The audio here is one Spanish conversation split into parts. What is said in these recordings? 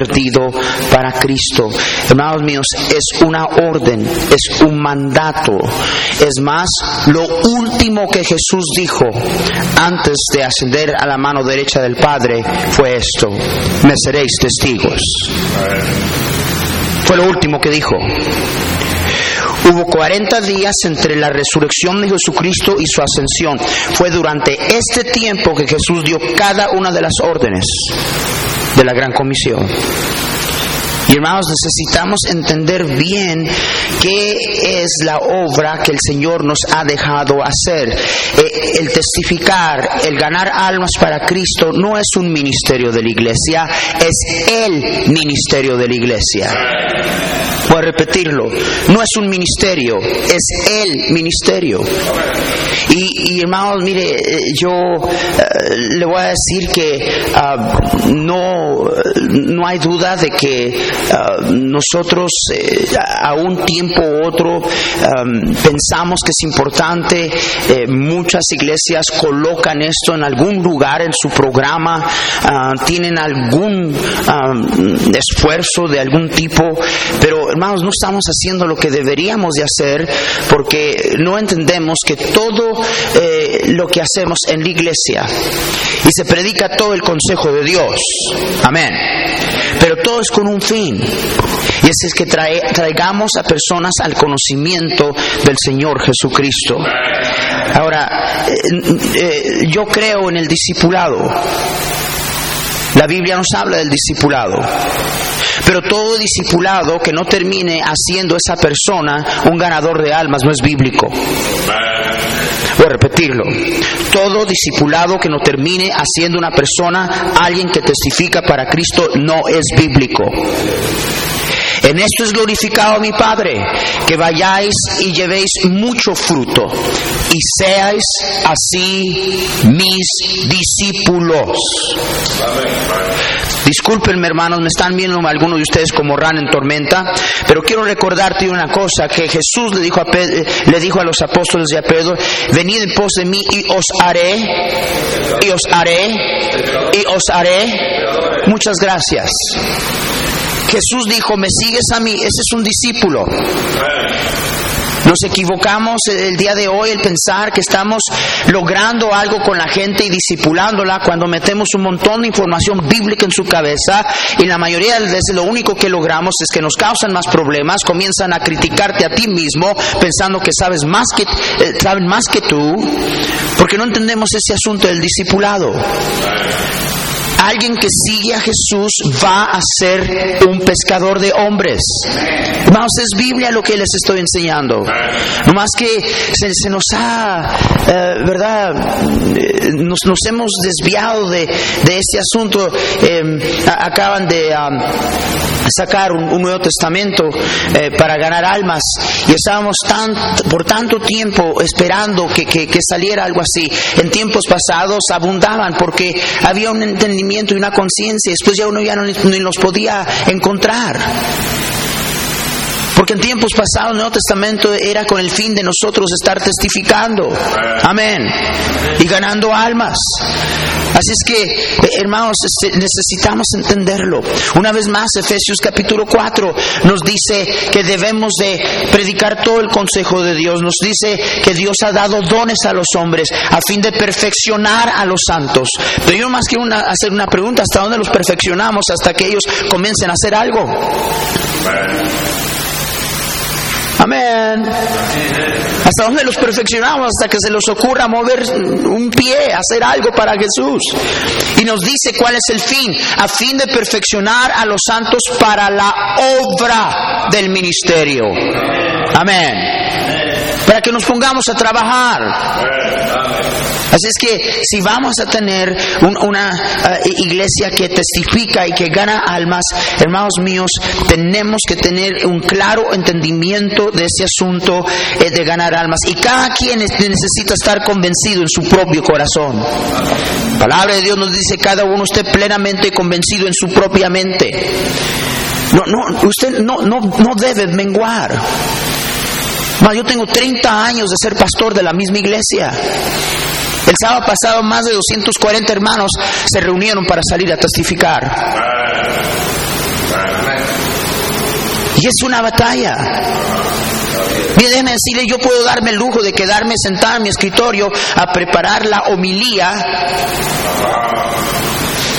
perdido para Cristo. Hermanos míos, es una orden, es un mandato. Es más, lo último que Jesús dijo antes de ascender a la mano derecha del Padre fue esto, me seréis testigos. Fue lo último que dijo. Hubo 40 días entre la resurrección de Jesucristo y su ascensión. Fue durante este tiempo que Jesús dio cada una de las órdenes de la gran comisión. Y hermanos, necesitamos entender bien qué es la obra que el Señor nos ha dejado hacer. Eh, el testificar, el ganar almas para Cristo no es un ministerio de la iglesia, es el ministerio de la iglesia. Voy a repetirlo, no es un ministerio, es el ministerio. Y, hermanos, mire, eh, yo eh, le voy a decir que ah, no, no hay duda de que Ah, nosotros eh, a un tiempo u otro pensamos que es importante, eh, muchas iglesias colocan esto en algún lugar en su programa, ah, tienen algún esfuerzo de algún tipo, pero hermanos, no estamos haciendo lo que deberíamos de hacer porque no entendemos que todo eh, lo que hacemos en la iglesia y se predica todo el consejo de Dios, amén, pero todo es con un fin. Y ese es que traigamos a personas al conocimiento del Señor Jesucristo. Ahora, eh, eh, yo creo en el discipulado. La Biblia nos habla del discipulado. Pero todo discipulado que no termine haciendo esa persona un ganador de almas no es bíblico. Voy a repetirlo. Todo discipulado que no termine haciendo una persona alguien que testifica para Cristo no es bíblico. En esto es glorificado mi Padre, que vayáis y llevéis mucho fruto y seáis así mis discípulos. Discúlpenme hermanos, me están viendo algunos de ustedes como ran en tormenta, pero quiero recordarte una cosa, que Jesús le dijo a, le dijo a los apóstoles de a Pedro, venid en pos de mí y os haré, y os haré, y os haré. Muchas gracias. Jesús dijo, me sigues a mí, ese es un discípulo. Nos equivocamos el día de hoy el pensar que estamos logrando algo con la gente y discipulándola cuando metemos un montón de información bíblica en su cabeza y la mayoría de veces lo único que logramos es que nos causan más problemas, comienzan a criticarte a ti mismo pensando que sabes más que eh, saben más que tú, porque no entendemos ese asunto del discipulado. Alguien que sigue a Jesús va a ser un pescador de hombres. Vamos, es Biblia lo que les estoy enseñando. No más que se, nos ha, eh, ¿verdad? Eh, nos, hemos desviado de, este asunto. Em, acaban de sacar un, Nuevo Testamento eh, para ganar almas y estábamos por tanto tiempo esperando que saliera algo así. En tiempos pasados abundaban porque había un entendimiento y una conciencia. Después ya uno ya no, ni los podía encontrar. Porque en tiempos pasados el Nuevo Testamento era con el fin de nosotros estar testificando. Amén. Y ganando almas. Así es que, eh, hermanos, necesitamos entenderlo. Una vez más, Efesios capítulo 4 nos dice que debemos de predicar todo el consejo de Dios. Nos dice que Dios ha dado dones a los hombres a fin de perfeccionar a los santos. Pero yo más quiero hacer una pregunta, ¿hasta dónde los perfeccionamos? Hasta que ellos comiencen a hacer algo. Amén. ¿Hasta dónde los perfeccionamos? Hasta que se les ocurra mover un pie, hacer algo para Jesús. Y nos dice cuál es el fin, a fin de perfeccionar a los santos para la obra del ministerio. Amén para que nos pongamos a trabajar. Así es que si vamos a tener una eh, iglesia que testifica y que gana almas, hermanos míos, tenemos que tener un claro entendimiento de ese asunto eh, de ganar almas. Y cada quien necesita estar convencido en su propio corazón. La palabra de Dios nos dice, cada uno esté plenamente convencido en su propia mente. No, no, usted no, no, no debe menguar yo tengo 30 años de ser pastor de la misma iglesia. El sábado pasado más de 240 hermanos se reunieron para salir a testificar. Y es una batalla. Déjeme decirle, yo puedo darme el lujo de quedarme sentado en mi escritorio a preparar la homilía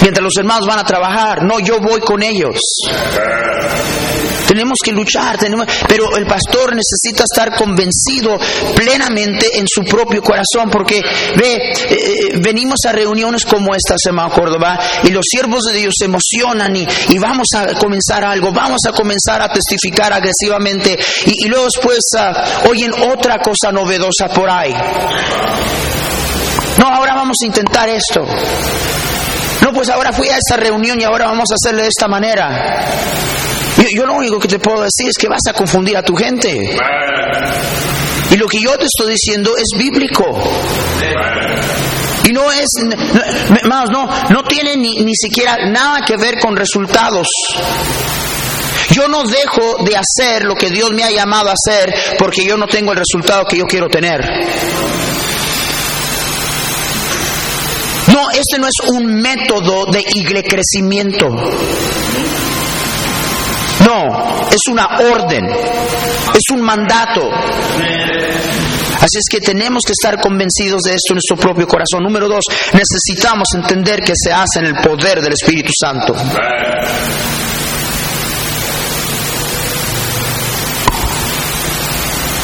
mientras los hermanos van a trabajar. No, yo voy con ellos. Tenemos que luchar, tenemos, pero el pastor necesita estar convencido plenamente en su propio corazón, porque ve, eh, eh, venimos a reuniones como esta semana Córdoba y los siervos de Dios se emocionan y, vamos a comenzar algo, vamos a comenzar a testificar agresivamente y, luego después uh, oyen otra cosa novedosa por ahí. No, ahora vamos a intentar esto. Pues ahora fui a esta reunión y ahora vamos a hacerle de esta manera. Yo, lo único que te puedo decir es que vas a confundir a tu gente. Y lo que yo te estoy diciendo es bíblico. Y no es, no, no, no tiene ni, ni siquiera nada que ver con resultados. Yo no dejo de hacer lo que Dios me ha llamado a hacer porque yo no tengo el resultado que yo quiero tener. No, este no es un método de crecimiento. No, es una orden, es un mandato. Así es que tenemos que estar convencidos de esto en nuestro propio corazón. Número dos, necesitamos entender que se hace en el poder del Espíritu Santo.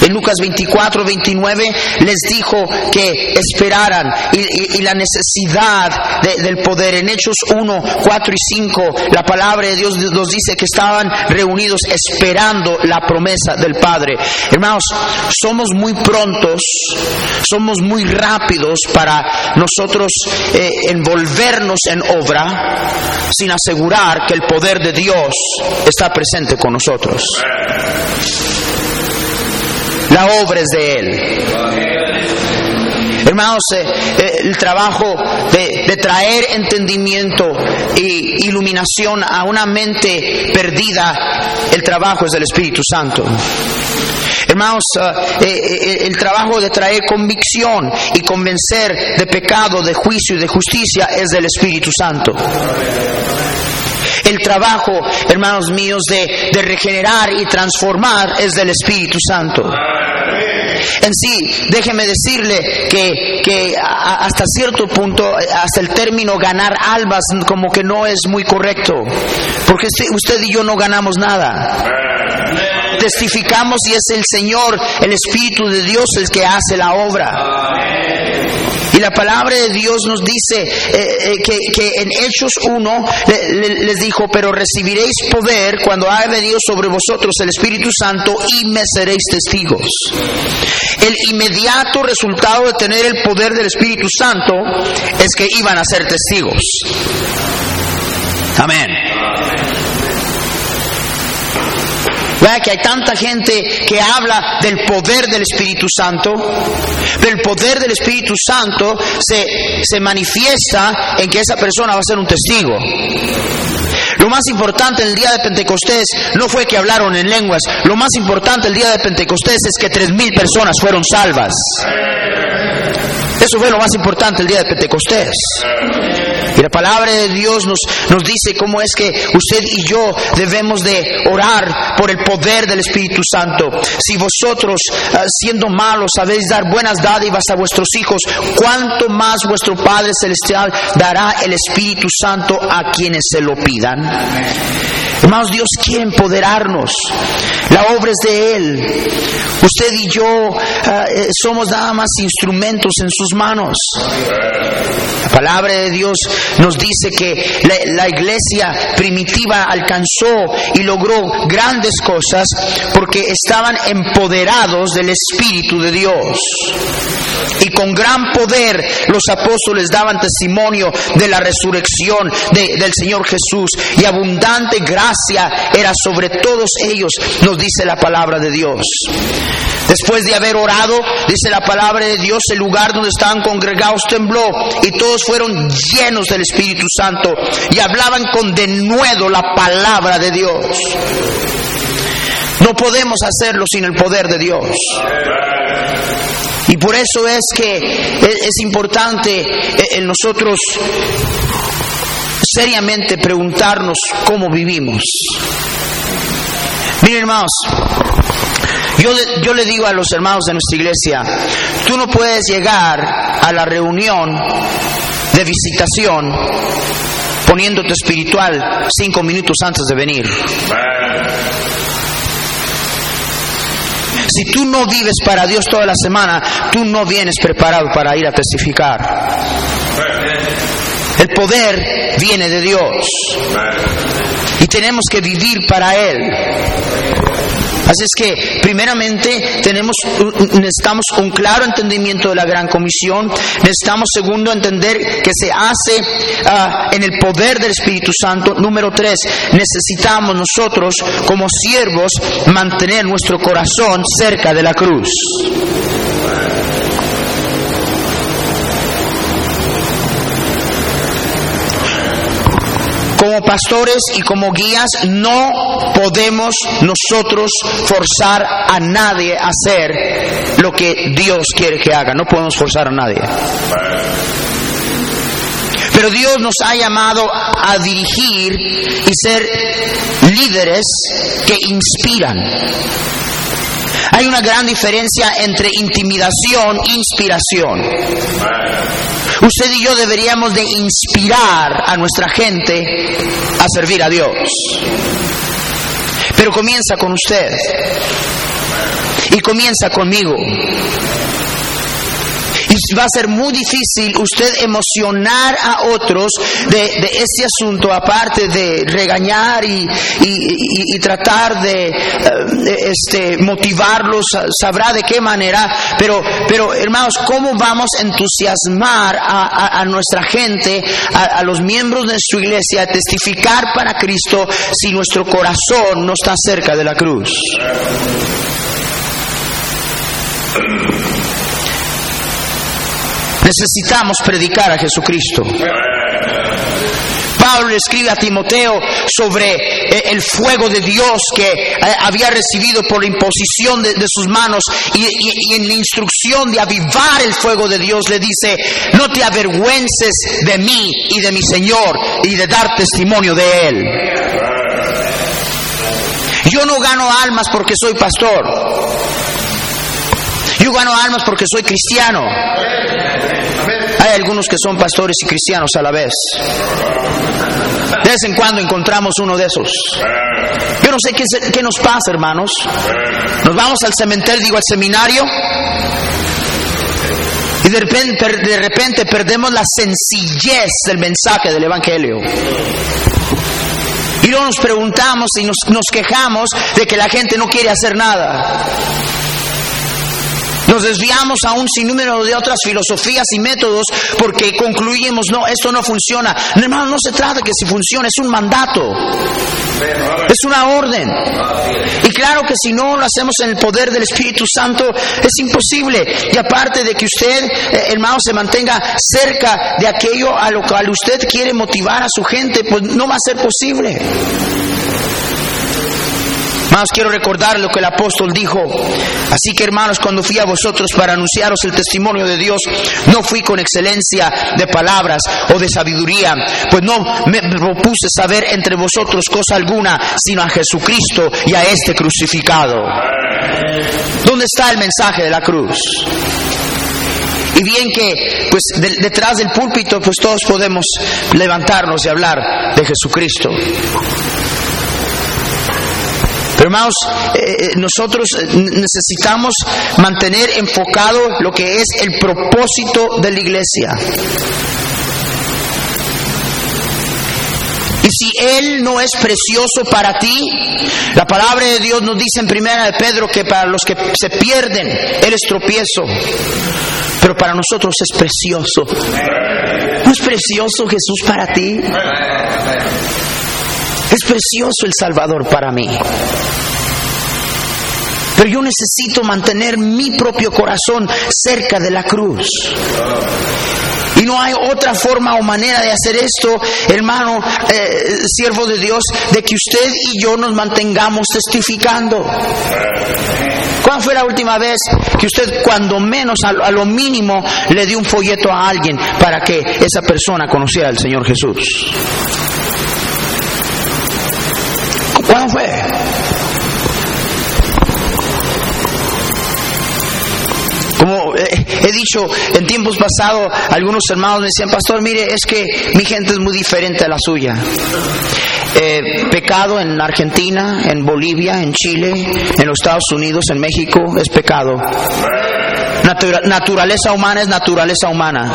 En Lucas 24, 29 les dijo que esperaran y, la necesidad del poder. En Hechos 1, 4 y 5 la palabra de Dios nos dice que estaban reunidos esperando la promesa del Padre. Hermanos, somos muy prontos, somos muy rápidos para nosotros eh, envolvernos en obra sin asegurar que el poder de Dios está presente con nosotros. La obra es de Él. Hermanos, eh, eh, el trabajo de, traer entendimiento e iluminación a una mente perdida, el trabajo es del Espíritu Santo. Hermanos, eh, el trabajo de traer convicción y convencer de pecado, de juicio y de justicia es del Espíritu Santo. El trabajo, hermanos míos, de, regenerar y transformar es del Espíritu Santo. En sí, déjeme decirle que, hasta cierto punto, hasta el término ganar almas como que no es muy correcto, porque usted y yo no ganamos nada. Testificamos y es el Señor, el Espíritu de Dios el que hace la obra. Y la palabra de Dios nos dice eh, eh, que, en Hechos 1 les dijo, pero recibiréis poder cuando haya venido sobre vosotros el Espíritu Santo y me seréis testigos. El inmediato resultado de tener el poder del Espíritu Santo es que iban a ser testigos. Amén. Vea que hay tanta gente que habla del poder del Espíritu Santo, pero el poder del Espíritu Santo se, se manifiesta en que esa persona va a ser un testigo. Lo más importante el día de Pentecostés no fue que hablaron en lenguas, lo más importante el día de Pentecostés es que tres mil personas fueron salvas. Eso fue lo más importante el día de Pentecostés. Y la palabra de Dios nos, nos dice cómo es que usted y yo debemos de orar por el poder del Espíritu Santo. Si vosotros, ah, siendo malos, sabéis dar buenas dádivas a vuestros hijos, ¿cuánto más vuestro Padre Celestial dará el Espíritu Santo a quienes se lo pidan? Hermanos, Dios quiere empoderarnos. La obra es de Él. Usted y yo eh, somos nada más instrumentos en sus manos. La palabra de Dios nos dice que la, iglesia primitiva alcanzó y logró grandes cosas porque estaban empoderados del Espíritu de Dios. Y con gran poder los apóstoles daban testimonio de la resurrección del Señor Jesús y abundante gracia era sobre todos ellos, nos dice la palabra de Dios. Después de haber orado, dice la palabra de Dios, el lugar donde estaban congregados tembló y todos fueron llenos del Espíritu Santo y hablaban con denuedo la palabra de Dios. No podemos hacerlo sin el poder de Dios. Y por eso es que es importante en nosotros seriamente preguntarnos cómo vivimos. Miren hermanos, yo, yo le digo a los hermanos de nuestra iglesia, tú no puedes llegar a la reunión de visitación poniéndote espiritual cinco minutos antes de venir. Si tú no vives para Dios toda la semana, tú no vienes preparado para ir a testificar. El poder viene de Dios tenemos que vivir para Él. Así es que, primeramente, tenemos, necesitamos un claro entendimiento de la gran comisión. Necesitamos, segundo, entender que se hace ah, en el poder del Espíritu Santo. Número tres, necesitamos nosotros, como siervos, mantener nuestro corazón cerca de la cruz. Como pastores y como guías no podemos nosotros forzar a nadie a hacer lo que Dios quiere que haga. No podemos forzar a nadie. Pero Dios nos ha llamado a dirigir y ser líderes que inspiran. Hay una gran diferencia entre intimidación e inspiración. Usted y yo deberíamos de inspirar a nuestra gente a servir a Dios. Pero comienza con usted. Y comienza conmigo. Y va a ser muy difícil usted emocionar a otros de, este asunto, aparte de regañar y, y- tratar de, eh, de, este, motivarlos, sabrá de qué manera, pero, pero hermanos, ¿cómo vamos a entusiasmar a, a- a nuestra gente, a, a los miembros de su iglesia, a testificar para Cristo si nuestro corazón no está cerca de la cruz? Necesitamos predicar a Jesucristo. Pablo escribe a Timoteo sobre eh, el fuego de Dios que eh, había recibido por la imposición de, sus manos y en la instrucción de avivar el fuego de Dios le dice, no te avergüences de mí y de mi Señor y de dar testimonio de Él. Yo no gano almas porque soy pastor. Yo gano almas porque soy cristiano. Hay algunos que son pastores y cristianos a la vez. De vez en cuando encontramos uno de esos. Yo no sé qué, nos pasa, hermanos. Nos vamos al cementerio, digo, al seminario. Y de repente, per- de repente perdemos la sencillez del mensaje del Evangelio. Y luego nos preguntamos y nos quejamos de que la gente no quiere hacer nada. Nos desviamos a un sinnúmero de otras filosofías y métodos porque concluimos, no, esto no funciona. No, hermano, no se trata que si funciona, es un mandato. Es una orden. Y claro que si no lo hacemos en el poder del Espíritu Santo, es imposible. Y aparte de que usted, eh, hermano, se mantenga cerca de aquello a lo cual usted quiere motivar a su gente, pues no va a ser posible. Hermanos, quiero recordar lo que el apóstol dijo. Así que, hermanos, cuando fui a vosotros para anunciaros el testimonio de Dios, no fui con excelencia de palabras o de sabiduría, pues no me propuse saber entre vosotros cosa alguna, sino a Jesucristo y a este crucificado. ¿Dónde está el mensaje de la cruz? Y bien que, pues, de- detrás del púlpito, pues todos podemos levantarnos y hablar de Jesucristo. Pero hermanos, eh, eh, nosotros eh, necesitamos mantener enfocado lo que es el propósito de la iglesia. Y si Él no es precioso para ti, la palabra de Dios nos dice en primera de Pedro que para los que se pierden, Él es tropiezo. Pero para nosotros es precioso. ¿No es precioso Jesús para ti? Es precioso el Salvador para mí. Pero yo necesito mantener mi propio corazón cerca de la cruz. Y no hay otra forma o manera de hacer esto, hermano, eh, siervo de Dios, de que usted y yo nos mantengamos testificando. ¿Cuándo fue la última vez que usted, cuando menos, a, lo mínimo, le dio un folleto a alguien para que esa persona conociera al Señor Jesús? ¿Cuándo fue? Dicho en tiempos pasados, algunos hermanos me decían, pastor, mire, es que mi gente es muy diferente a la suya. Eh, pecado en Argentina, en Bolivia, en Chile, en los Estados Unidos, en México, es pecado. naturaleza humana es naturaleza humana.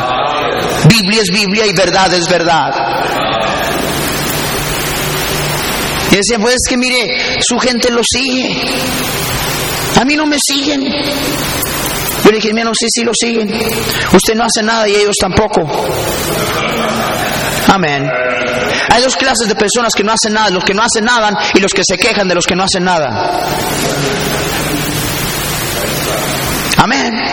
Biblia es Biblia y verdad es verdad. Y decía, pues es que mire, su gente lo sigue. A mí no me siguen. Yo le dije, hermano, sí, sí lo siguen. Usted no hace nada y ellos tampoco. Amén. Hay dos clases de personas que no hacen nada, los que no hacen nada y los que se quejan de los que no hacen nada. Amén.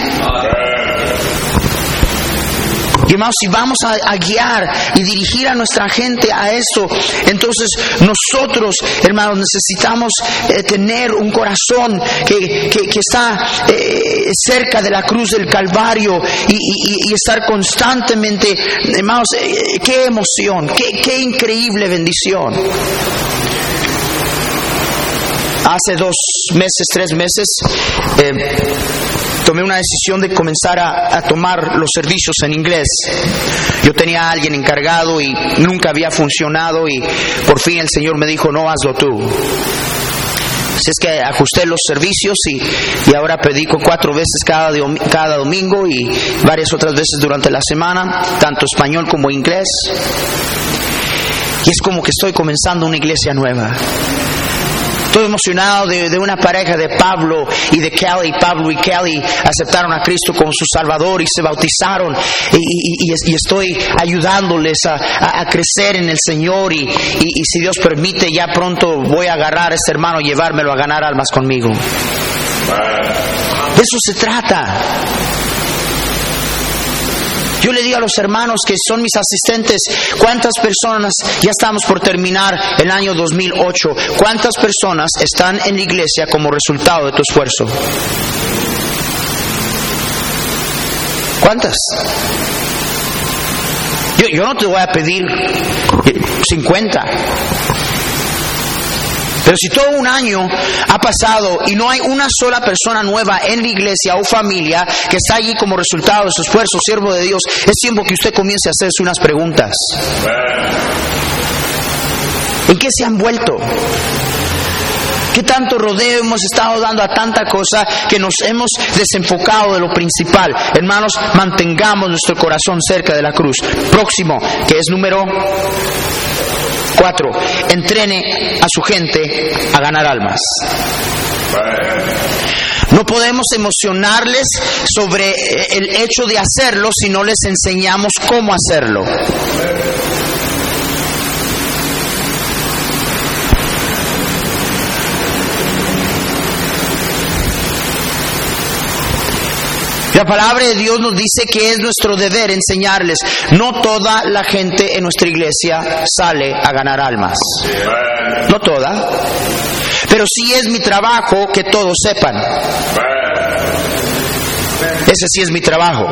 Y hermanos, si vamos a, guiar y dirigir a nuestra gente a eso, entonces nosotros, hermanos, necesitamos eh, tener un corazón que, está eh, cerca de la cruz del Calvario y, estar constantemente, hermanos, eh, qué emoción, qué, qué increíble bendición. Hace dos meses, tres meses, tomé una decisión de comenzar a, tomar los servicios en inglés. Yo tenía a alguien encargado y nunca había funcionado y por fin el Señor me dijo, no hazlo tú. Así es que ajusté los servicios y, ahora predico cuatro veces cada, cada domingo y varias otras veces durante la semana, tanto español como inglés. Y es como que estoy comenzando una iglesia nueva. Estoy emocionado de, una pareja de Pablo y de Kelly. Pablo y Kelly aceptaron a Cristo como su Salvador y se bautizaron. Y, estoy ayudándoles a, crecer en el Señor. Y, si Dios permite, ya pronto voy a agarrar a este hermano y llevármelo a ganar almas conmigo. De eso se trata. Yo le digo a los hermanos que son mis asistentes, ¿cuántas personas, ya estamos por terminar el año 2008, cuántas personas están en la iglesia como resultado de tu esfuerzo? ¿Cuántas? Yo, yo no te voy a pedir 50. Pero si todo un año ha pasado y no hay una sola persona nueva en la iglesia o familia que está allí como resultado de su esfuerzo, siervo de Dios, es tiempo que usted comience a hacerse unas preguntas. ¿En qué se han vuelto? ¿Qué tanto rodeo hemos estado dando a tanta cosa que nos hemos desenfocado de lo principal? Hermanos, mantengamos nuestro corazón cerca de la cruz. Próximo, que es número Cuatro, entrene a su gente a ganar almas. No podemos emocionarles sobre el hecho de hacerlo si no les enseñamos cómo hacerlo. La palabra de Dios nos dice que es nuestro deber enseñarles. No toda la gente en nuestra iglesia sale a ganar almas. No toda. Pero sí es mi trabajo que todos sepan. Ese sí es mi trabajo.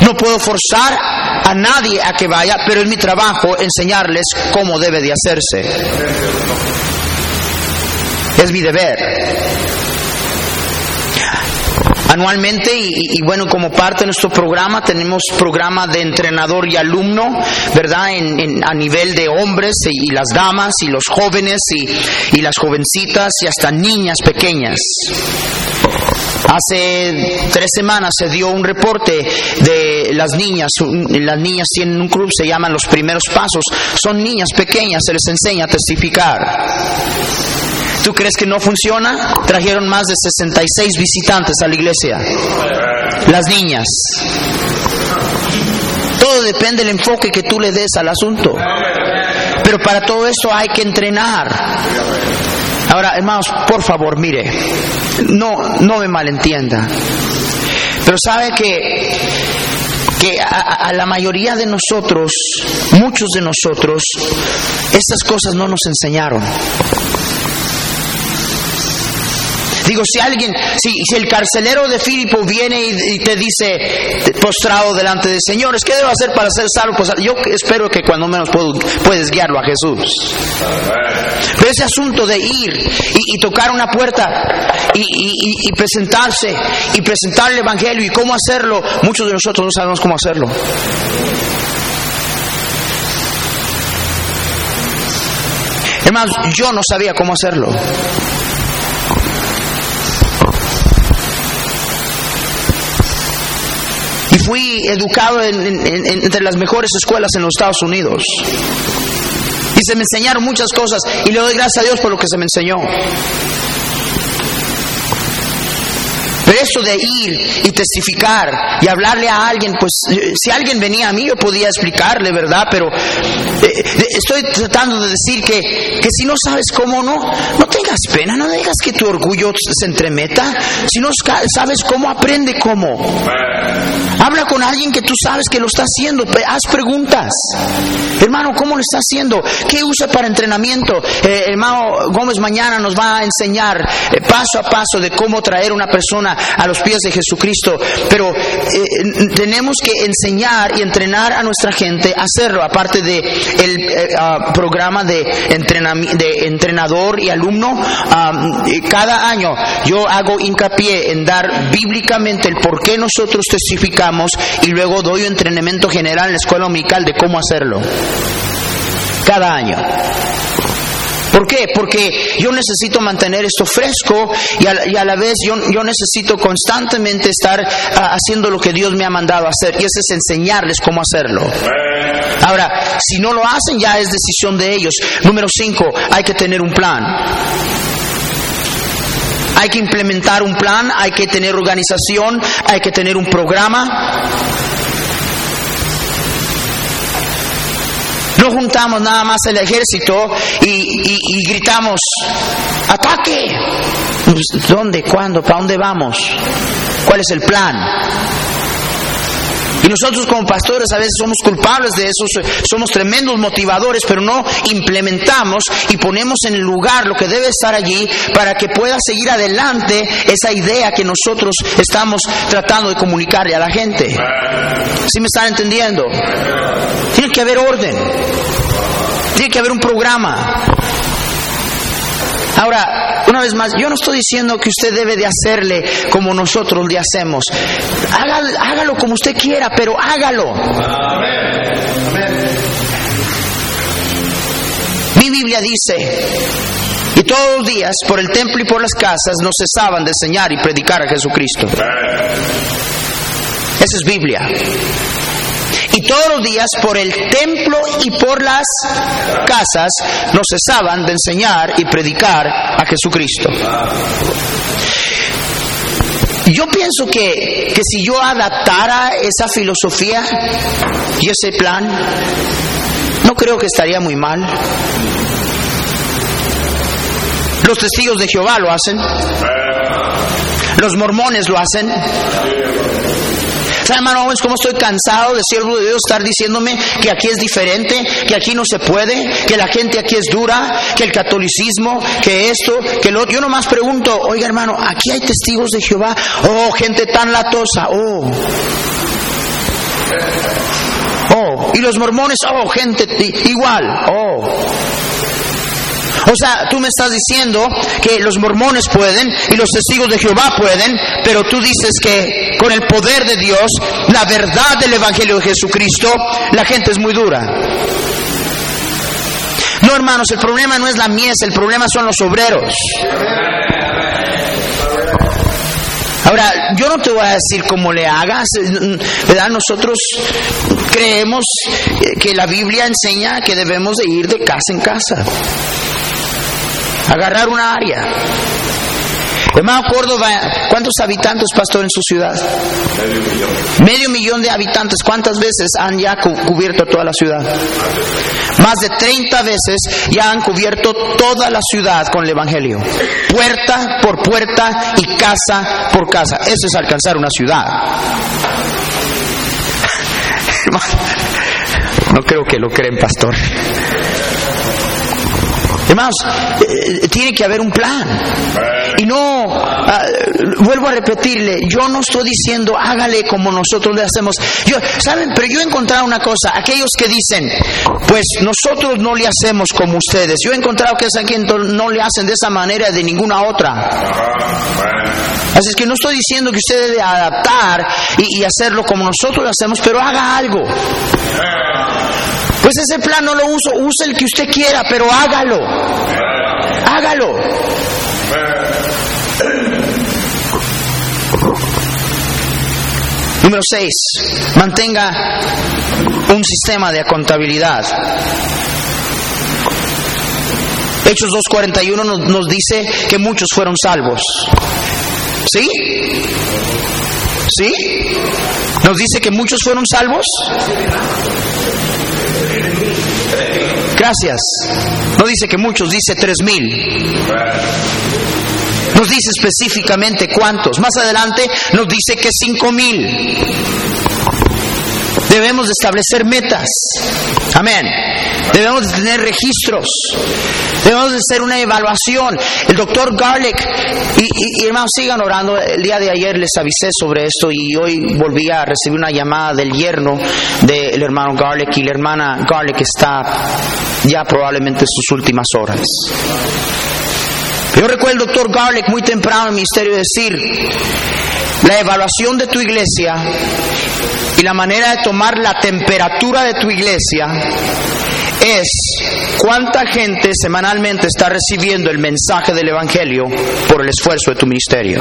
No puedo forzar a nadie a que vaya, pero es mi trabajo enseñarles cómo debe de hacerse. Es mi deber anualmente y, bueno, como parte de nuestro programa tenemos programa de entrenador y alumno, ¿verdad? En, a nivel de hombres y, las damas y los jóvenes y, las jovencitas y hasta niñas pequeñas. Hace tres semanas se dio un reporte de las niñas. Las niñas tienen un club, se llaman Los Primeros Pasos. Son niñas pequeñas, se les enseña a testificar. ¿Tú crees que no funciona? Trajeron más de 66 visitantes a la iglesia. Las niñas. Todo depende del enfoque que tú le des al asunto. Pero para todo eso hay que entrenar. Ahora, hermanos, por favor, mire, no, no me malentienda. Pero sabe que, que a, a, la mayoría de nosotros, muchos de nosotros, estas cosas no nos enseñaron. Digo, si alguien, si, el carcelero de Filipo viene y, te dice, postrado delante del Señor, ¿qué debo hacer para ser salvo? Pues yo espero que cuando menos puedo, puedes guiarlo a Jesús. Pero ese asunto de ir y, tocar una puerta y, presentarse y presentar el Evangelio y cómo hacerlo, muchos de nosotros no sabemos cómo hacerlo. Hermanos, yo no sabía cómo hacerlo. Fui educado entre las mejores escuelas en los Estados Unidos. Y se me enseñaron muchas cosas y le doy gracias a Dios por lo que se me enseñó. Pero eso de ir y testificar y hablarle a alguien, pues si alguien venía a mí yo podía explicarle, ¿verdad? Pero eh, estoy tratando de decir que, que si no sabes cómo, no, no tengas pena, no digas que tu orgullo se entremeta. Si no sabes cómo, aprende cómo. Habla con alguien que tú sabes que lo está haciendo, haz preguntas. Hermano, ¿cómo lo está haciendo? ¿Qué usa para entrenamiento? Eh, hermano Gómez mañana nos va a enseñar eh, paso a paso de cómo traer una persona a los pies de Jesucristo, pero eh, tenemos que enseñar y entrenar a nuestra gente a hacerlo, aparte de el eh, ah, programa de, de entrenador y alumno, cada año yo hago hincapié en dar bíblicamente el por qué nosotros testificamos y luego doy entrenamiento general en la escuela dominical de cómo hacerlo. Cada año. ¿Por qué? Porque yo necesito mantener esto fresco y a, la vez yo, necesito constantemente estar ah, haciendo lo que Dios me ha mandado hacer y ese es enseñarles cómo hacerlo. Ahora, si no lo hacen ya es decisión de ellos. Número cinco, hay que tener un plan. Hay que implementar un plan, hay que tener organización, hay que tener un programa. No juntamos nada más el ejército y, gritamos, ataque. ¿Dónde? ¿Cuándo? ¿Para dónde vamos? ¿Cuál es el plan? Y nosotros como pastores a veces somos culpables de eso, somos tremendos motivadores, pero no implementamos y ponemos en lugar lo que debe estar allí para que pueda seguir adelante esa idea que nosotros estamos tratando de comunicarle a la gente. ¿Sí me están entendiendo? Tiene que haber orden. Tiene que haber un programa. Ahora, una vez más, yo no estoy diciendo que usted debe de hacerle como nosotros le hacemos. Hágalo, como usted quiera, pero hágalo. Mi Biblia dice, y todos los días por el templo y por las casas no cesaban de enseñar y predicar a Jesucristo. Esa es Biblia y todos los días por el templo y por las casas no cesaban de enseñar y predicar a Jesucristo. Yo pienso que, que si yo adaptara esa filosofía y ese plan, no creo que estaría muy mal. Los testigos de Jehová lo hacen. Los mormones lo hacen. ¿Sabe, hermano es como estoy cansado de siervo de Dios estar diciéndome que aquí es diferente, que aquí no se puede, que la gente aquí es dura, que el catolicismo, que esto, que lo otro? Yo nomás pregunto, oiga, hermano, aquí hay testigos de Jehová. Oh, gente tan latosa. Oh. Oh, y los mormones, oh, gente igual. Oh. O sea, tú me estás diciendo que los mormones pueden y los testigos de Jehová pueden, pero tú dices que con el poder de Dios, la verdad del Evangelio de Jesucristo, la gente es muy dura. No, hermanos, el problema no es la mies, el problema son los obreros. Ahora, yo no te voy a decir cómo le hagas, ¿verdad? Nosotros creemos que la Biblia enseña que debemos de ir de casa en casa agarrar una área. Hermano Córdoba, ¿cuántos habitantes, pastor, en su ciudad? Medio millón. Medio millón de habitantes. ¿Cuántas veces han ya cubierto toda la ciudad? Más de 30 veces ya han cubierto toda la ciudad con el Evangelio. Puerta por puerta y casa por casa. Eso es alcanzar una ciudad. No creo que lo creen, pastor. Hermanos, eh, tiene que haber un plan. Y no, ah, vuelvo a repetirle, yo no estoy diciendo hágale como nosotros le hacemos. Yo, ¿Saben? Pero yo he encontrado una cosa, aquellos que dicen, pues nosotros no le hacemos como ustedes. Yo he encontrado que es quien no le hacen de esa manera de ninguna otra. Así es que no estoy diciendo que usted debe adaptar y, y hacerlo como nosotros lo hacemos, pero haga algo. Pues ese plan no lo uso, use el que usted quiera, pero hágalo. Hágalo. Número 6. Mantenga un sistema de contabilidad. Hechos 2.41 nos, nos dice que muchos fueron salvos. ¿Sí? ¿Sí? Nos dice que muchos fueron salvos. Gracias. No dice que muchos, dice tres mil. Nos dice específicamente cuántos. Más adelante nos dice que cinco mil. Debemos de establecer metas. Amén. Debemos de tener registros. Debemos de hacer una evaluación. El doctor Garlic, y, hermanos, sigan orando. El día de ayer les avisé sobre esto y hoy volví a recibir una llamada del yerno del hermano Garlic y la hermana Garlic está ya probablemente en sus últimas horas. Yo recuerdo el doctor Garlic muy temprano en el ministerio decir, la evaluación de tu iglesia y la manera de tomar la temperatura de tu iglesia es cuánta gente semanalmente está recibiendo el mensaje del Evangelio por el esfuerzo de tu ministerio.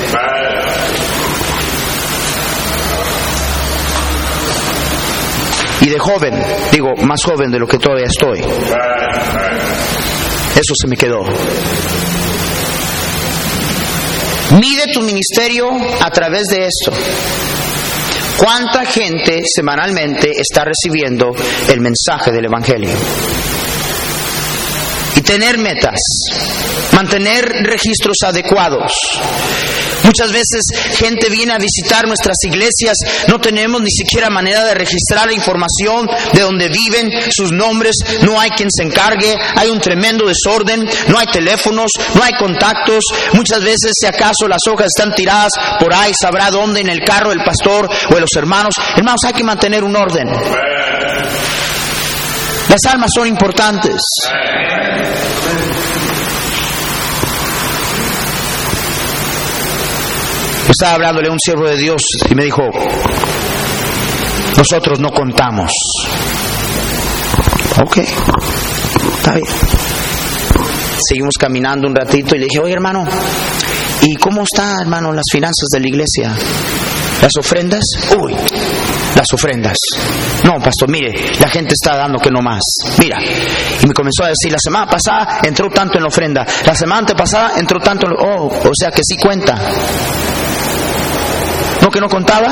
Y de joven, digo, más joven de lo que todavía estoy. Eso se me quedó. Mide tu ministerio a través de esto. ¿Cuánta gente semanalmente está recibiendo el mensaje del Evangelio? Tener metas, mantener registros adecuados. Muchas veces gente viene a visitar nuestras iglesias, no tenemos ni siquiera manera de registrar la información de donde viven, sus nombres, no hay quien se encargue, hay un tremendo desorden, no hay teléfonos, no hay contactos, muchas veces si acaso las hojas están tiradas por ahí, sabrá dónde, en el carro del pastor o de los hermanos. Hermanos, hay que mantener un orden. Las almas son importantes. Estaba hablándole a un siervo de Dios y me dijo, nosotros no contamos. Ok, está bien. Seguimos caminando un ratito y le dije, oye hermano, ¿y cómo está hermano las finanzas de la iglesia? ¿Las ofrendas? Uy, ofrendas. No, pastor, mire, la gente está dando que no más. Mira. Y me comenzó a decir, la semana pasada entró tanto en la ofrenda, la semana pasada entró tanto en... Oh, o sea que sí cuenta. ¿No que no contaba?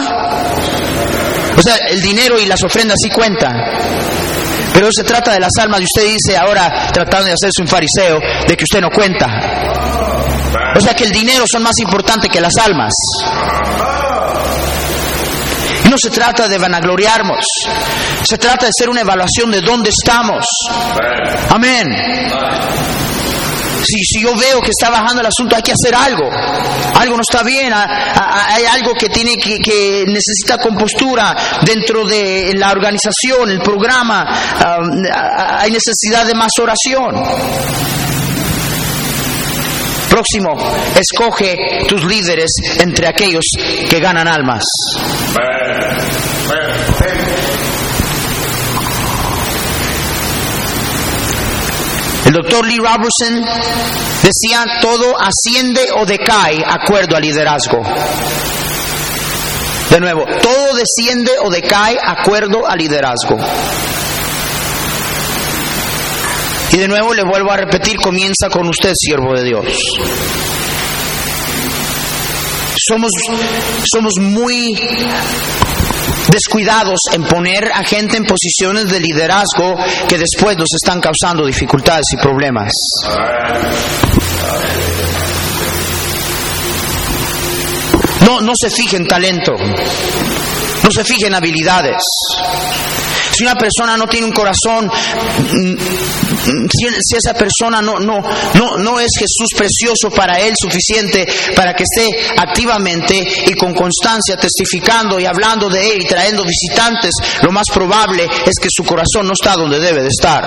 O sea, el dinero y las ofrendas sí cuentan. Pero se trata de las almas y usted dice ahora, tratando de hacerse un fariseo, de que usted no cuenta. O sea que el dinero son más importantes que las almas no se trata de vanagloriarnos, se trata de hacer una evaluación de dónde estamos. Amén. Si, yo veo que está bajando el asunto, hay que hacer algo. Algo no está bien, hay algo que tiene que, que necesita compostura dentro de la organización, el programa. hay necesidad de más oración. Próximo, escoge tus líderes entre aquellos que ganan almas. El doctor Lee Robertson decía, todo asciende o decae acuerdo al liderazgo. De nuevo, todo desciende o decae acuerdo al liderazgo. Y de nuevo le vuelvo a repetir, comienza con usted, siervo de Dios. Somos, somos muy descuidados en poner a gente en posiciones de liderazgo que después nos están causando dificultades y problemas. No, no se fije en talento, no se fije en habilidades, Si una persona no tiene un corazón, mm, si, esa persona no, no, no, no es Jesús precioso para él suficiente para que esté activamente y con constancia testificando y hablando de él y trayendo visitantes, lo más probable es que su corazón no está donde debe de estar.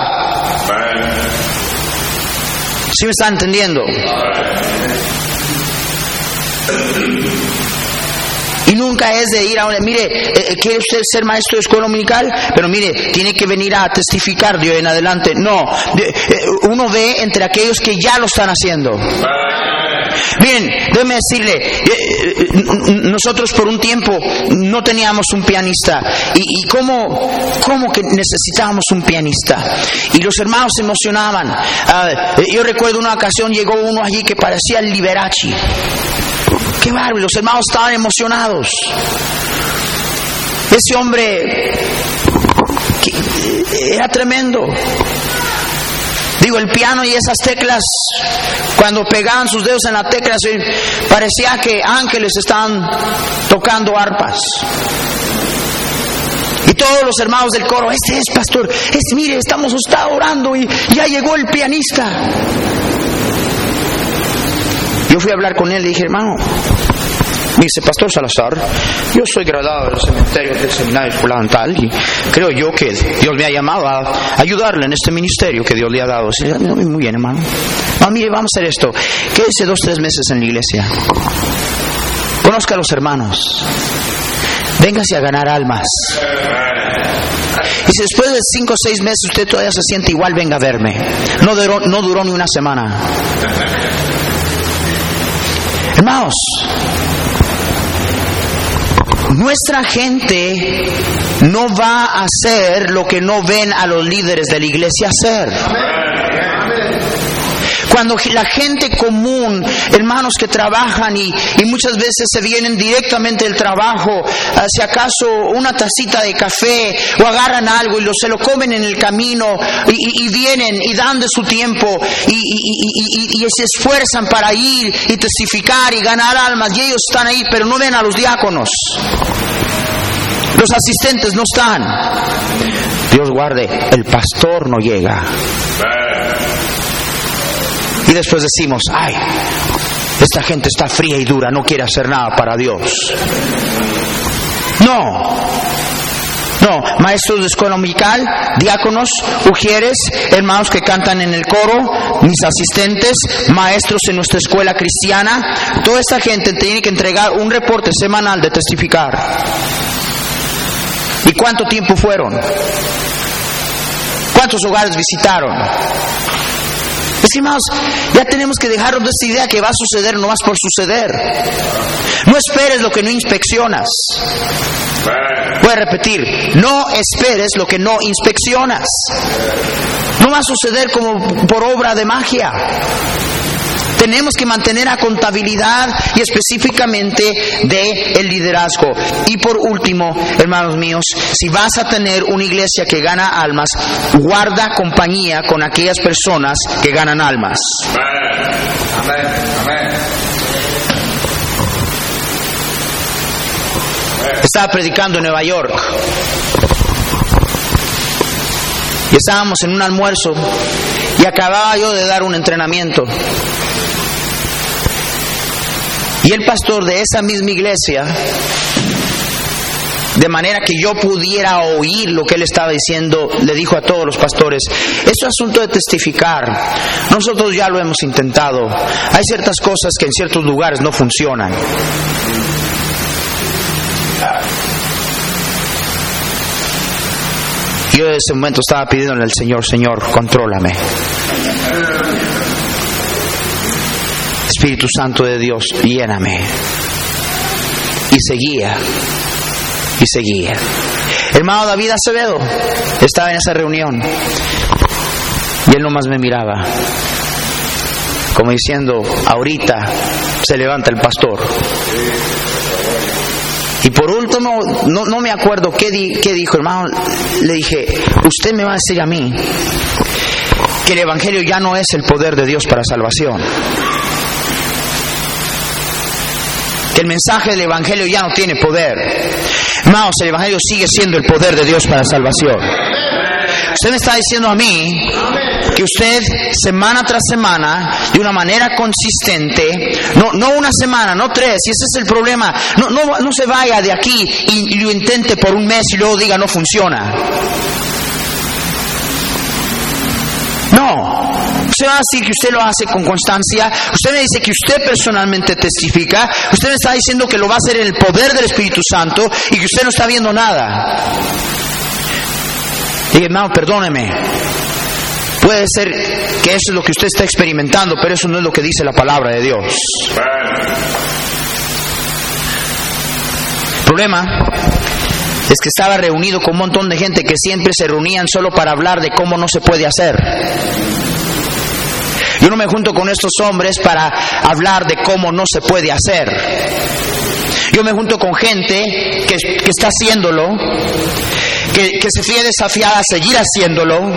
¿Sí me está entendiendo? Nunca es de ir a una, mire, eh, eh, ¿quiere usted ser maestro de escuela dominical? Pero mire, tiene que venir a testificar de en adelante. No, eh, uno ve entre aquellos que ya lo están haciendo. Miren, déjeme decirle, nosotros por un tiempo no teníamos un pianista. ¿Y, y cómo, cómo, que necesitábamos un pianista? Y los hermanos se emocionaban. Ah, yo recuerdo una ocasión llegó uno allí que parecía el Liberace. Qué bárbaro, los hermanos estaban emocionados. Ese hombre era tremendo. El piano y esas teclas, cuando pegaban sus dedos en la tecla, parecía que ángeles estaban tocando arpas. Y todos los hermanos del coro, este es pastor, es mire, estamos está orando y ya llegó el pianista. Yo fui a hablar con él y dije, hermano, dice, Pastor Salazar, yo soy graduado del cementerio del seminario fundamental y creo yo que Dios me ha llamado a ayudarle en este ministerio que Dios le ha dado. Muy bien, hermano. No, mire, vamos a hacer esto. Quédese dos, tres meses en la iglesia. Conozca a los hermanos. Véngase a ganar almas. Y si después de cinco o seis meses usted todavía se siente igual, venga a verme. No duró, no duró ni una semana. Hermanos, nuestra gente no va a hacer lo que no ven a los líderes de la iglesia hacer. Cuando la gente común, hermanos que trabajan y, muchas veces se vienen directamente del trabajo, ah, si acaso una tacita de café o agarran algo y se lo comen en el camino y, vienen y dan de su tiempo y, se esfuerzan para ir y testificar y ganar almas y ellos están ahí, pero no ven a los diáconos. Los asistentes no están. Dios guarde, el pastor no llega. Y después decimos, ay, esta gente está fría y dura, no quiere hacer nada para Dios. No, no, maestros de escuela musical, diáconos, ujieres, hermanos que cantan en el coro, mis asistentes, maestros en nuestra escuela cristiana, toda esta gente tiene que entregar un reporte semanal de testificar. ¿Y cuánto tiempo fueron? ¿Cuántos hogares visitaron? Decimos, ya tenemos que dejarnos de esta idea que va a suceder no más por suceder. No esperes lo que no inspeccionas. Voy a repetir, no esperes lo que no inspeccionas. No va a suceder como por obra de magia. Tenemos que mantener a contabilidad y específicamente de el liderazgo. Y por último, hermanos míos, si vas a tener una iglesia que gana almas, guarda compañía con aquellas personas que ganan almas. Estaba predicando en Nueva York. Y estábamos en un almuerzo y acababa yo de dar un entrenamiento. Y el pastor de esa misma iglesia, de manera que yo pudiera oír lo que él estaba diciendo, le dijo a todos los pastores, es asunto de testificar, nosotros ya lo hemos intentado, hay ciertas cosas que en ciertos lugares no funcionan. Yo en ese momento estaba pidiéndole al Señor, Señor, contrólame. Espíritu Santo de Dios, lléname. Y seguía, y seguía. Hermano David Acevedo estaba en esa reunión y él nomás me miraba, como diciendo, ahorita se levanta el pastor. Y por último, no, me acuerdo qué, qué dijo, hermano, le dije, usted me va a decir a mí que el Evangelio ya no es el poder de Dios para salvación que el mensaje del Evangelio ya no tiene poder. Hermanos, el Evangelio sigue siendo el poder de Dios para salvación. Usted me está diciendo a mí que usted semana tras semana, de una manera consistente, no, no una semana, no tres, y ese es el problema, no, no, no se vaya de aquí y, y lo intente por un mes y luego diga no funciona. No, usted va a decir que usted lo hace con constancia, usted me dice que usted personalmente testifica, usted me está diciendo que lo va a hacer en el poder del Espíritu Santo y que usted no está viendo nada. Dije, hermano, perdóneme. Puede ser que eso es lo que usted está experimentando, pero eso no es lo que dice la palabra de Dios. El problema es que estaba reunido con un montón de gente que siempre se reunían solo para hablar de cómo no se puede hacer. Yo no me junto con estos hombres para hablar de cómo no se puede hacer. Yo me junto con gente que, está haciéndolo, que, se fíe desafiada a seguir haciéndolo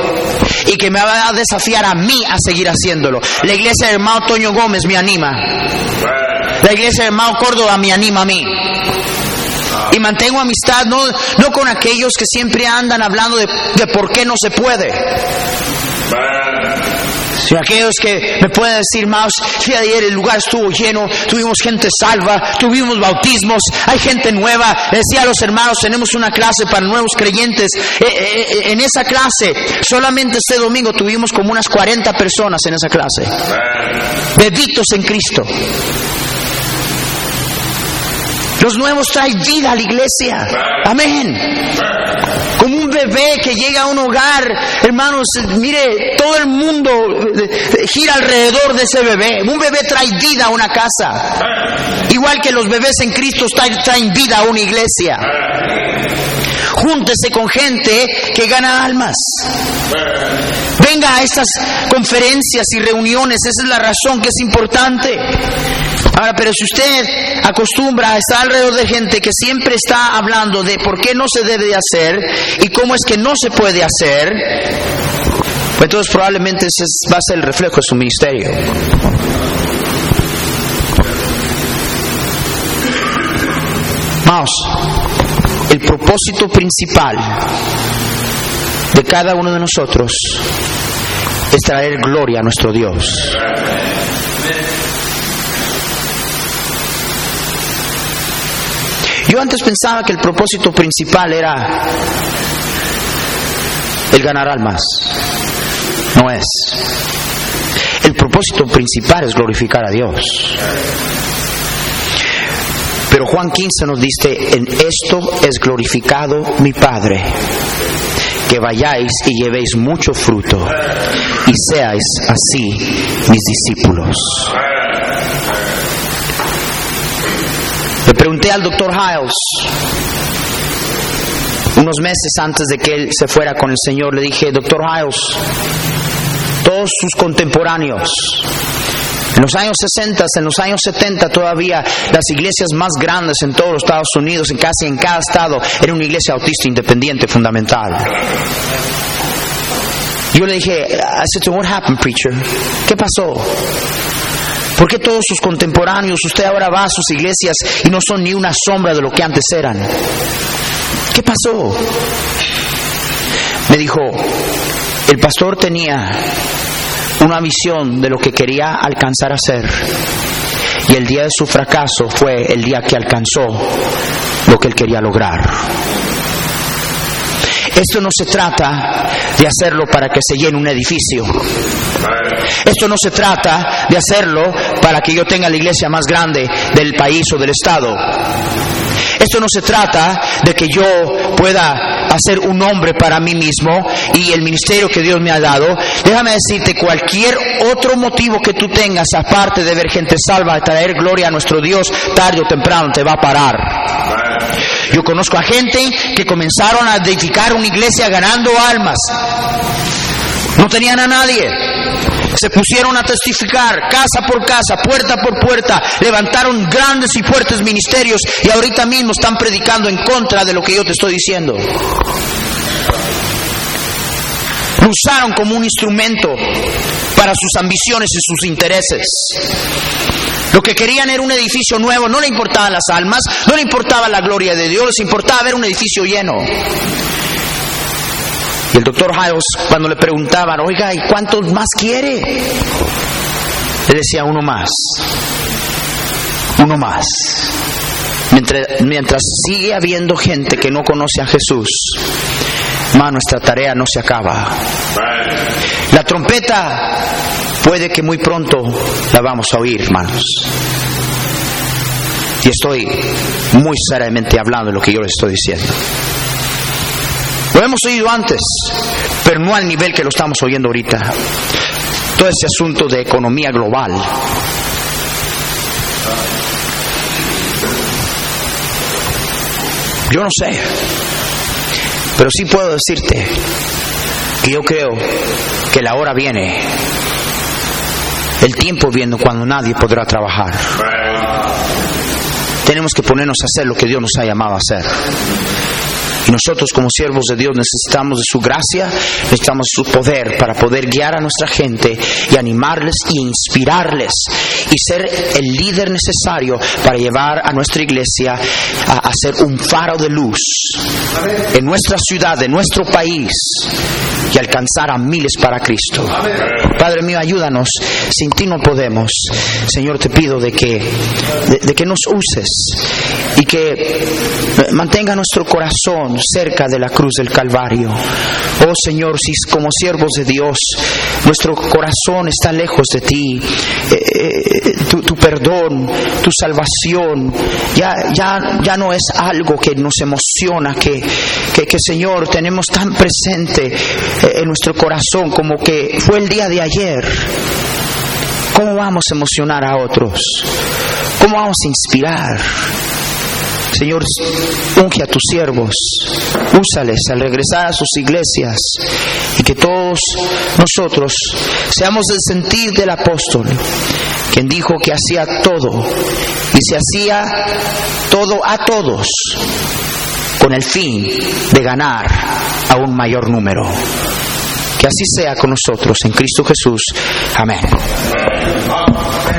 y que me va a desafiar a mí a seguir haciéndolo. La iglesia del hermano Toño Gómez me anima. La iglesia del hermano Córdoba me anima a mí. Y mantengo amistad no, no con aquellos que siempre andan hablando de, de por qué no se puede. Si aquellos que me pueden decir, más, si ayer el lugar estuvo lleno, tuvimos gente salva, tuvimos bautismos, hay gente nueva. Decía a los hermanos, tenemos una clase para nuevos creyentes. Eh, eh, en esa clase, solamente este domingo tuvimos como unas 40 personas en esa clase. Bebitos en Cristo. Los nuevos traen vida a la iglesia. Amén. Como un bebé que llega a un hogar, hermanos, mire, todo el mundo gira alrededor de ese bebé. Un bebé trae vida a una casa. Igual que los bebés en Cristo traen vida a una iglesia. Júntese con gente que gana almas. Venga a estas conferencias y reuniones, esa es la razón que es importante. Ahora, pero si usted acostumbra a estar alrededor de gente que siempre está hablando de por qué no se debe hacer y cómo es que no se puede hacer, pues entonces probablemente ese va a ser el reflejo de su ministerio. Vamos, el propósito principal de cada uno de nosotros es traer gloria a nuestro Dios. Antes pensaba que el propósito principal era el ganar almas. No es. El propósito principal es glorificar a Dios. Pero Juan 15 nos dice, en esto es glorificado mi Padre, que vayáis y llevéis mucho fruto y seáis así mis discípulos. Le pregunté al doctor Hiles, unos meses antes de que él se fuera con el Señor, le dije, doctor Hiles, todos sus contemporáneos, en los años 60, en los años 70 todavía las iglesias más grandes en todos los Estados Unidos, en casi en cada estado, era una iglesia autista independiente fundamental. Yo le dije, I said, what happened, preacher? ¿Qué pasó? ¿Por qué todos sus contemporáneos, usted ahora va a sus iglesias y no son ni una sombra de lo que antes eran? ¿Qué pasó? Me dijo, el pastor tenía una visión de lo que quería alcanzar a ser. Y el día de su fracaso fue el día que alcanzó lo que él quería lograr. Esto no se trata de hacerlo para que se llene un edificio. Esto no se trata de hacerlo para que yo tenga la iglesia más grande del país o del estado. Esto no se trata de que yo pueda hacer un nombre para mí mismo y el ministerio que Dios me ha dado. Déjame decirte, cualquier otro motivo que tú tengas, aparte de ver gente salva, de traer gloria a nuestro Dios, tarde o temprano te va a parar. Yo conozco a gente que comenzaron a edificar una iglesia ganando almas. No tenían a nadie. Se pusieron a testificar casa por casa, puerta por puerta, levantaron grandes y fuertes ministerios y ahorita mismo están predicando en contra de lo que yo te estoy diciendo. Lo usaron como un instrumento para sus ambiciones y sus intereses. Lo que querían era un edificio nuevo, no le importaban las almas, no le importaba la gloria de Dios, les importaba ver un edificio lleno. Y el doctor Hiles, cuando le preguntaban, oiga, ¿y cuántos más quiere? Le decía uno más, uno más. Mientras, mientras sigue habiendo gente que no conoce a Jesús, más nuestra tarea no se acaba. La trompeta puede que muy pronto la vamos a oír, hermanos. Y estoy muy seriamente hablando de lo que yo les estoy diciendo. Lo hemos oído antes, pero no al nivel que lo estamos oyendo ahorita. Todo ese asunto de economía global. Yo no sé, pero sí puedo decirte que yo creo que la hora viene, el tiempo viene cuando nadie podrá trabajar. Tenemos que ponernos a hacer lo que Dios nos ha llamado a hacer. Y nosotros como siervos de Dios necesitamos de su gracia, necesitamos su poder para poder guiar a nuestra gente y animarles y inspirarles y ser el líder necesario para llevar a nuestra iglesia a, a ser un faro de luz en nuestra ciudad, en nuestro país y alcanzar a miles para Cristo. Padre mío, ayúdanos. Sin ti no podemos. Señor, te pido de que, de, de que nos uses y que mantenga nuestro corazón cerca de la cruz del Calvario. Oh Señor, si como siervos de Dios nuestro corazón está lejos de ti, eh, eh, tu, tu perdón, tu salvación, ya, ya, ya no es algo que nos emociona, que, que, que, Señor tenemos tan presente eh, en nuestro corazón como que fue el día de ayer. ¿Cómo vamos a emocionar a otros? ¿Cómo vamos a inspirar? Señor, unge a tus siervos, úsales al regresar a sus iglesias y que todos nosotros seamos del sentir del apóstol, quien dijo que hacía todo y se hacía todo a todos con el fin de ganar a un mayor número. Que así sea con nosotros en Cristo Jesús. Amén.